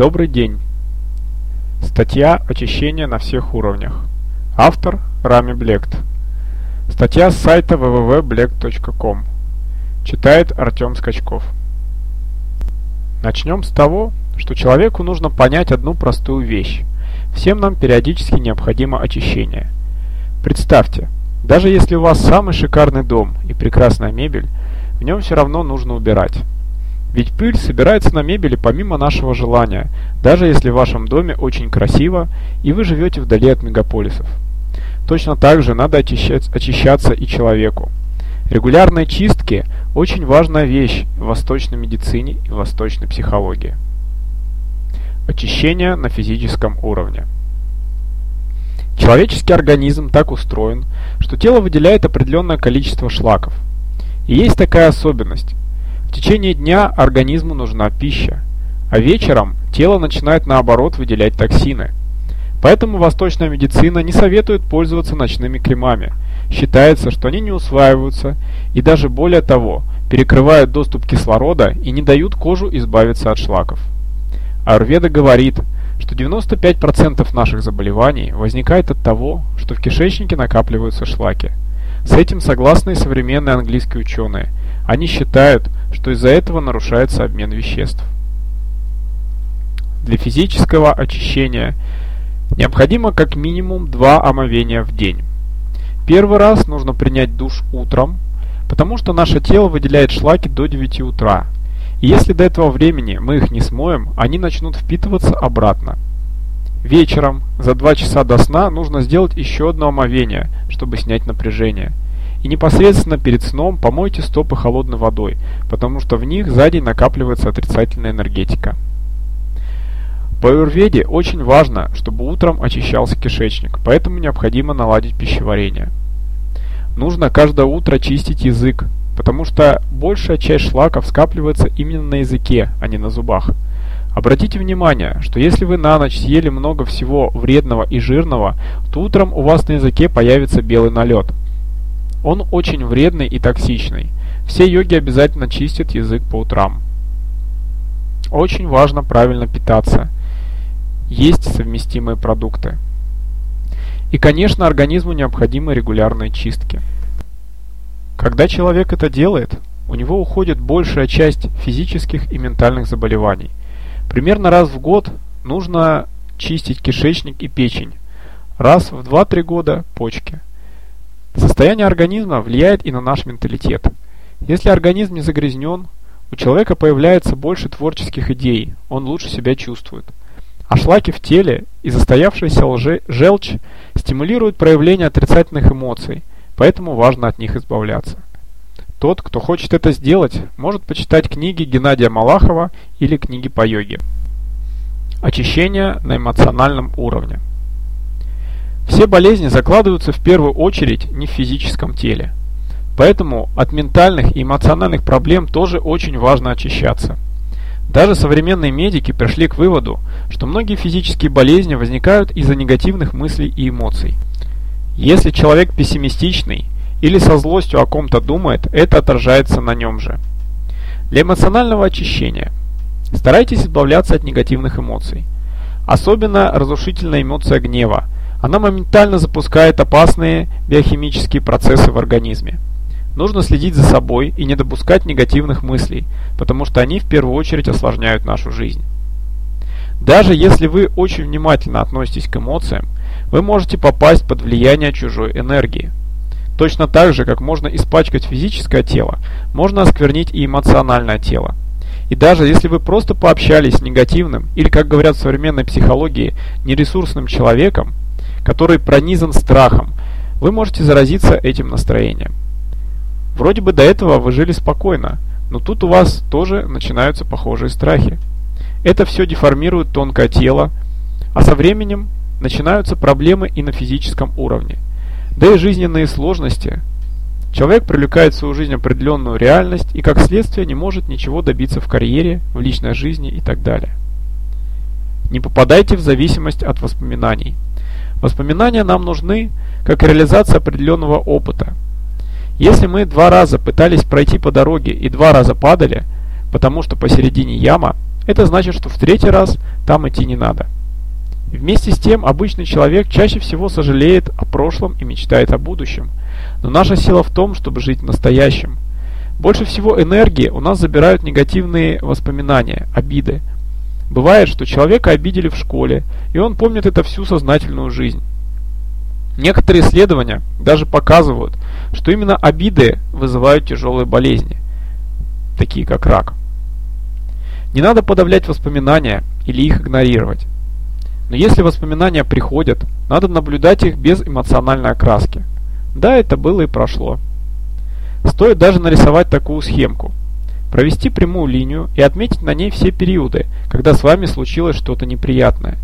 Добрый день. Статья «Очищение на всех уровнях». Автор Рами Блект. Статья с сайта www.blekt.com. Читает Артем Скачков. Начнем с того, что человеку нужно понять одну простую вещь. Всем нам периодически необходимо очищение. Представьте, даже если у вас самый шикарный дом и прекрасная мебель, в нем все равно нужно убирать. Ведь пыль собирается на мебели помимо нашего желания, даже если в вашем доме очень красиво и вы живете вдали от мегаполисов. Точно так же надо очищать, очищаться и человеку. Регулярные чистки – очень важная вещь в восточной медицине и восточной психологии. Очищение на физическом уровне. Человеческий организм так устроен, что тело выделяет определенное количество шлаков. И есть такая особенность. В течение дня организму нужна пища, а вечером тело начинает наоборот выделять токсины. Поэтому восточная медицина не советует пользоваться ночными кремами. Считается, что они не усваиваются и даже более того, перекрывают доступ кислорода и не дают кожу избавиться от шлаков. Аюрведа говорит, что 95% наших заболеваний возникает от того, что в кишечнике накапливаются шлаки. С этим согласны и современные английские ученые. Они считают, что из-за этого нарушается обмен веществ. Для физического очищения необходимо как минимум два омовения в день. Первый раз нужно принять душ утром, потому что наше тело выделяет шлаки до 9 утра. И если до этого времени мы их не смоем, они начнут впитываться обратно. Вечером, за 2 часа до сна, нужно сделать еще одно омовение, чтобы снять напряжение – и непосредственно перед сном помойте стопы холодной водой, потому что в них сзади накапливается отрицательная энергетика. В аюрведе очень важно, чтобы утром очищался кишечник, поэтому необходимо наладить пищеварение. Нужно каждое утро чистить язык, потому что большая часть шлаков скапливается именно на языке, а не на зубах. Обратите внимание, что если вы на ночь съели много всего вредного и жирного, то утром у вас на языке появится белый налет – он очень вредный и токсичный. Все йоги обязательно чистят язык по утрам. Очень важно правильно питаться. Есть совместимые продукты. И, конечно, организму необходимы регулярные чистки. Когда человек это делает, у него уходит большая часть физических и ментальных заболеваний. Примерно раз в год нужно чистить кишечник и печень. Раз в 2-3 года – почки. Состояние организма влияет и на наш менталитет. Если организм не загрязнен, у человека появляется больше творческих идей, он лучше себя чувствует. А шлаки в теле и застоявшаяся лже желчь стимулируют проявление отрицательных эмоций, поэтому важно от них избавляться. Тот, кто хочет это сделать, может почитать книги Геннадия Малахова или книги по йоге. Очищение на эмоциональном уровне. Все болезни закладываются в первую очередь не в физическом теле. Поэтому от ментальных и эмоциональных проблем тоже очень важно очищаться. Даже современные медики пришли к выводу, что многие физические болезни возникают из-за негативных мыслей и эмоций. Если человек пессимистичный или со злостью о ком-то думает, это отражается на нем же. Для эмоционального очищения старайтесь избавляться от негативных эмоций. Особенно разрушительная эмоция гнева – она моментально запускает опасные биохимические процессы в организме. Нужно следить за собой и не допускать негативных мыслей, потому что они в первую очередь осложняют нашу жизнь. Даже если вы очень внимательно относитесь к эмоциям, вы можете попасть под влияние чужой энергии. Точно так же, как можно испачкать физическое тело, можно осквернить и эмоциональное тело. И даже если вы просто пообщались с негативным или, как говорят в современной психологии, нересурсным человеком, который пронизан страхом, вы можете заразиться этим настроением. Вроде бы до этого вы жили спокойно, но тут у вас тоже начинаются похожие страхи. Это все деформирует тонкое тело, а со временем начинаются проблемы и на физическом уровне. Да и жизненные сложности. Человек привлекает в свою жизнь определенную реальность и как следствие не может ничего добиться в карьере, в личной жизни и так далее. Не попадайте в зависимость от воспоминаний. Воспоминания нам нужны как реализация определенного опыта. Если мы два раза пытались пройти по дороге и два раза падали, потому что посередине яма, это значит, что в третий раз там идти не надо. Вместе с тем, обычный человек чаще всего сожалеет о прошлом и мечтает о будущем. Но наша сила в том, чтобы жить настоящим. Больше всего энергии у нас забирают негативные воспоминания, обиды. Бывает, что человека обидели в школе, и он помнит это всю сознательную жизнь. Некоторые исследования даже показывают, что именно обиды вызывают тяжелые болезни, такие как рак. Не надо подавлять воспоминания или их игнорировать. Но если воспоминания приходят, надо наблюдать их без эмоциональной окраски. Да, это было и прошло. Стоит даже нарисовать такую схемку. Провести прямую линию и отметить на ней все периоды, когда с вами случилось что-то неприятное.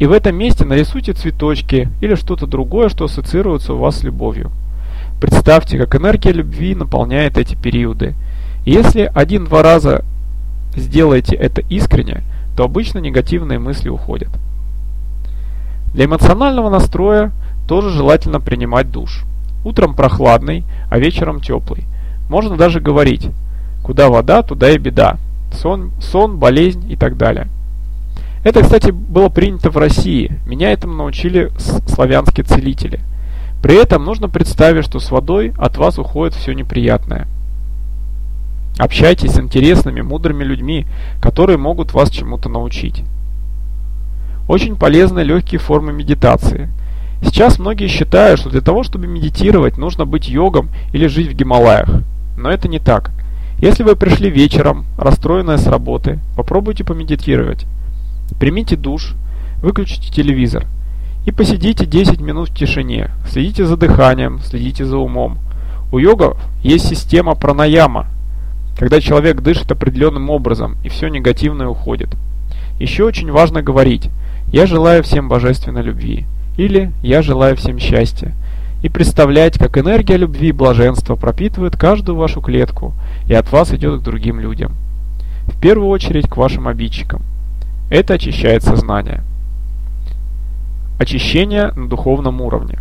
И в этом месте нарисуйте цветочки или что-то другое, что ассоциируется у вас с любовью. Представьте, как энергия любви наполняет эти периоды. И если один-два раза сделаете это искренне, то обычно негативные мысли уходят. Для эмоционального настроя тоже желательно принимать душ. Утром прохладный, а вечером теплый. Можно даже говорить, куда вода, туда и беда. Сон, сон, болезнь и так далее. Это, кстати, было принято в России. Меня этому научили славянские целители. При этом нужно представить, что с водой от вас уходит все неприятное. Общайтесь с интересными, мудрыми людьми, которые могут вас чему-то научить. Очень полезны легкие формы медитации. Сейчас многие считают, что для того, чтобы медитировать, нужно быть йогом или жить в Гималаях. Но это не так. Если вы пришли вечером, расстроенная с работы, попробуйте помедитировать. Примите душ, выключите телевизор и посидите 10 минут в тишине. Следите за дыханием, следите за умом. У йогов есть система пранаяма, когда человек дышит определенным образом, и все негативное уходит. Еще очень важно говорить «Я желаю всем божественной любви» или «Я желаю всем счастья» и представлять, как энергия любви и блаженства пропитывает каждую вашу клетку и от вас идет к другим людям. В первую очередь к вашим обидчикам. Это очищает сознание. Очищение на духовном уровне.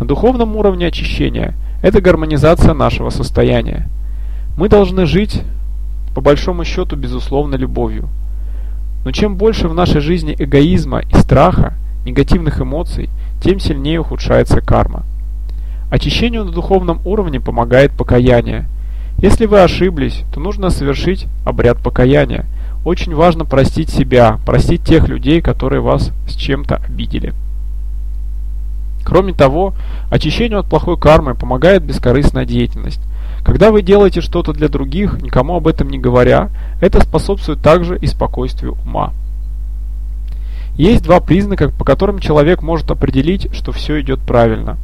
На духовном уровне очищения – это гармонизация нашего состояния – мы должны жить, по большому счету, безусловно, любовью. Но чем больше в нашей жизни эгоизма и страха, негативных эмоций, тем сильнее ухудшается карма. Очищению на духовном уровне помогает покаяние. Если вы ошиблись, то нужно совершить обряд покаяния. Очень важно простить себя, простить тех людей, которые вас с чем-то обидели. Кроме того, очищению от плохой кармы помогает бескорыстная деятельность. Когда вы делаете что-то для других, никому об этом не говоря, это способствует также и спокойствию ума. Есть два признака, по которым человек может определить, что все идет правильно.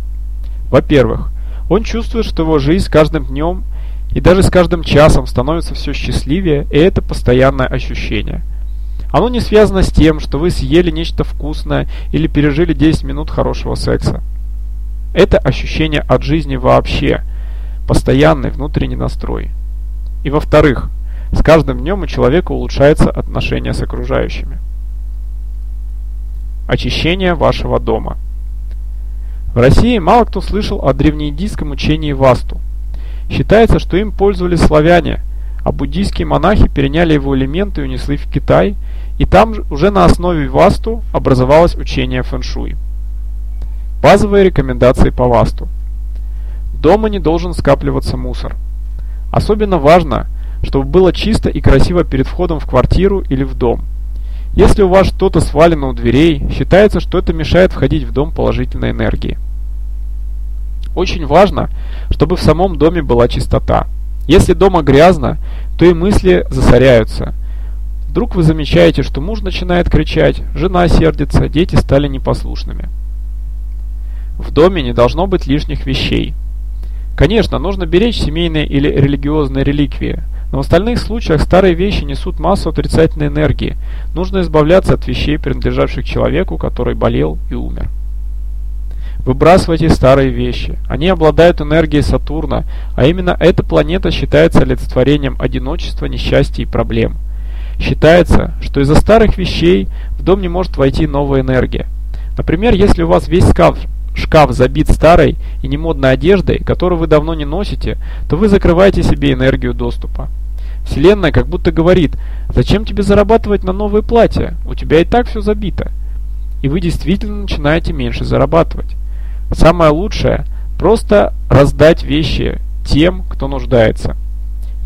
Во-первых, он чувствует, что его жизнь с каждым днем и даже с каждым часом становится все счастливее, и это постоянное ощущение. Оно не связано с тем, что вы съели нечто вкусное или пережили 10 минут хорошего секса. Это ощущение от жизни вообще – постоянный внутренний настрой. И во-вторых, с каждым днем у человека улучшается отношение с окружающими. Очищение вашего дома. В России мало кто слышал о древнеиндийском учении Васту. Считается, что им пользовались славяне, а буддийские монахи переняли его элементы и унесли в Китай, и там уже на основе Васту образовалось учение фэншуй. Базовые рекомендации по Васту. Дома не должен скапливаться мусор. Особенно важно, чтобы было чисто и красиво перед входом в квартиру или в дом. Если у вас что-то свалено у дверей, считается, что это мешает входить в дом положительной энергии. Очень важно, чтобы в самом доме была чистота. Если дома грязно, то и мысли засоряются. Вдруг вы замечаете, что муж начинает кричать, жена сердится, дети стали непослушными. В доме не должно быть лишних вещей. Конечно, нужно беречь семейные или религиозные реликвии, но в остальных случаях старые вещи несут массу отрицательной энергии. Нужно избавляться от вещей, принадлежавших человеку, который болел и умер. Выбрасывайте старые вещи. Они обладают энергией Сатурна, а именно эта планета считается олицетворением одиночества, несчастья и проблем. Считается, что из-за старых вещей в дом не может войти новая энергия. Например, если у вас весь шкаф шкаф забит старой и немодной одеждой, которую вы давно не носите, то вы закрываете себе энергию доступа. Вселенная как будто говорит, зачем тебе зарабатывать на новые платья, у тебя и так все забито. И вы действительно начинаете меньше зарабатывать. Самое лучшее – просто раздать вещи тем, кто нуждается.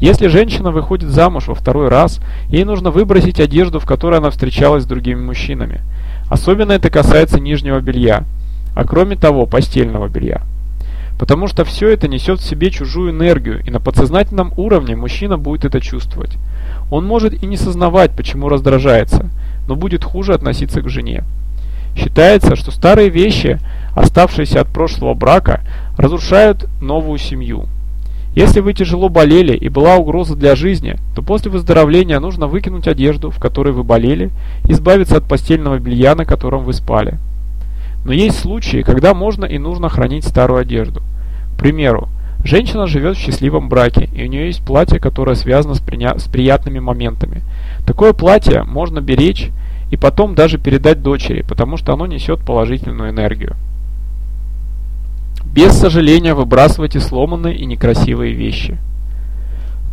Если женщина выходит замуж во второй раз, ей нужно выбросить одежду, в которой она встречалась с другими мужчинами. Особенно это касается нижнего белья, а кроме того постельного белья. Потому что все это несет в себе чужую энергию, и на подсознательном уровне мужчина будет это чувствовать. Он может и не сознавать, почему раздражается, но будет хуже относиться к жене. Считается, что старые вещи, оставшиеся от прошлого брака, разрушают новую семью. Если вы тяжело болели и была угроза для жизни, то после выздоровления нужно выкинуть одежду, в которой вы болели, избавиться от постельного белья, на котором вы спали. Но есть случаи, когда можно и нужно хранить старую одежду. К примеру, женщина живет в счастливом браке, и у нее есть платье, которое связано с, приня... с приятными моментами. Такое платье можно беречь и потом даже передать дочери, потому что оно несет положительную энергию. Без сожаления выбрасывайте сломанные и некрасивые вещи.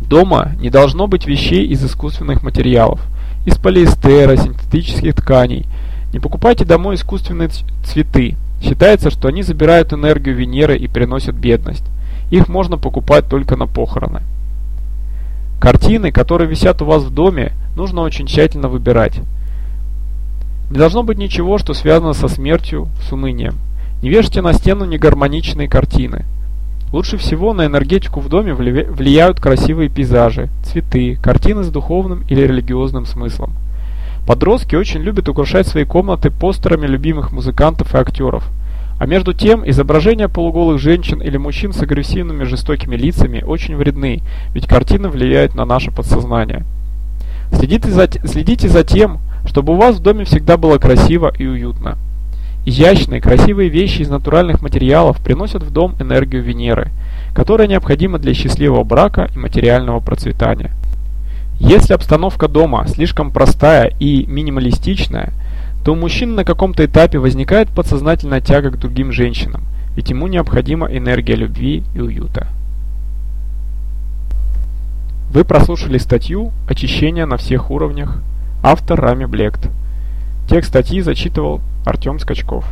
Дома не должно быть вещей из искусственных материалов, из полиэстера, синтетических тканей. Не покупайте домой искусственные цветы. Считается, что они забирают энергию Венеры и приносят бедность. Их можно покупать только на похороны. Картины, которые висят у вас в доме, нужно очень тщательно выбирать. Не должно быть ничего, что связано со смертью, с унынием. Не вешайте на стену негармоничные картины. Лучше всего на энергетику в доме влияют красивые пейзажи, цветы, картины с духовным или религиозным смыслом. Подростки очень любят украшать свои комнаты постерами любимых музыкантов и актеров. А между тем, изображения полуголых женщин или мужчин с агрессивными жестокими лицами очень вредны, ведь картины влияют на наше подсознание. Следите за, следите за тем, чтобы у вас в доме всегда было красиво и уютно. Изящные, красивые вещи из натуральных материалов приносят в дом энергию Венеры, которая необходима для счастливого брака и материального процветания. Если обстановка дома слишком простая и минималистичная, то у мужчин на каком-то этапе возникает подсознательная тяга к другим женщинам, ведь ему необходима энергия любви и уюта. Вы прослушали статью «Очищение на всех уровнях». Автор Рами Блект. Текст статьи зачитывал Артем Скачков.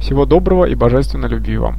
Всего доброго и божественной любви вам!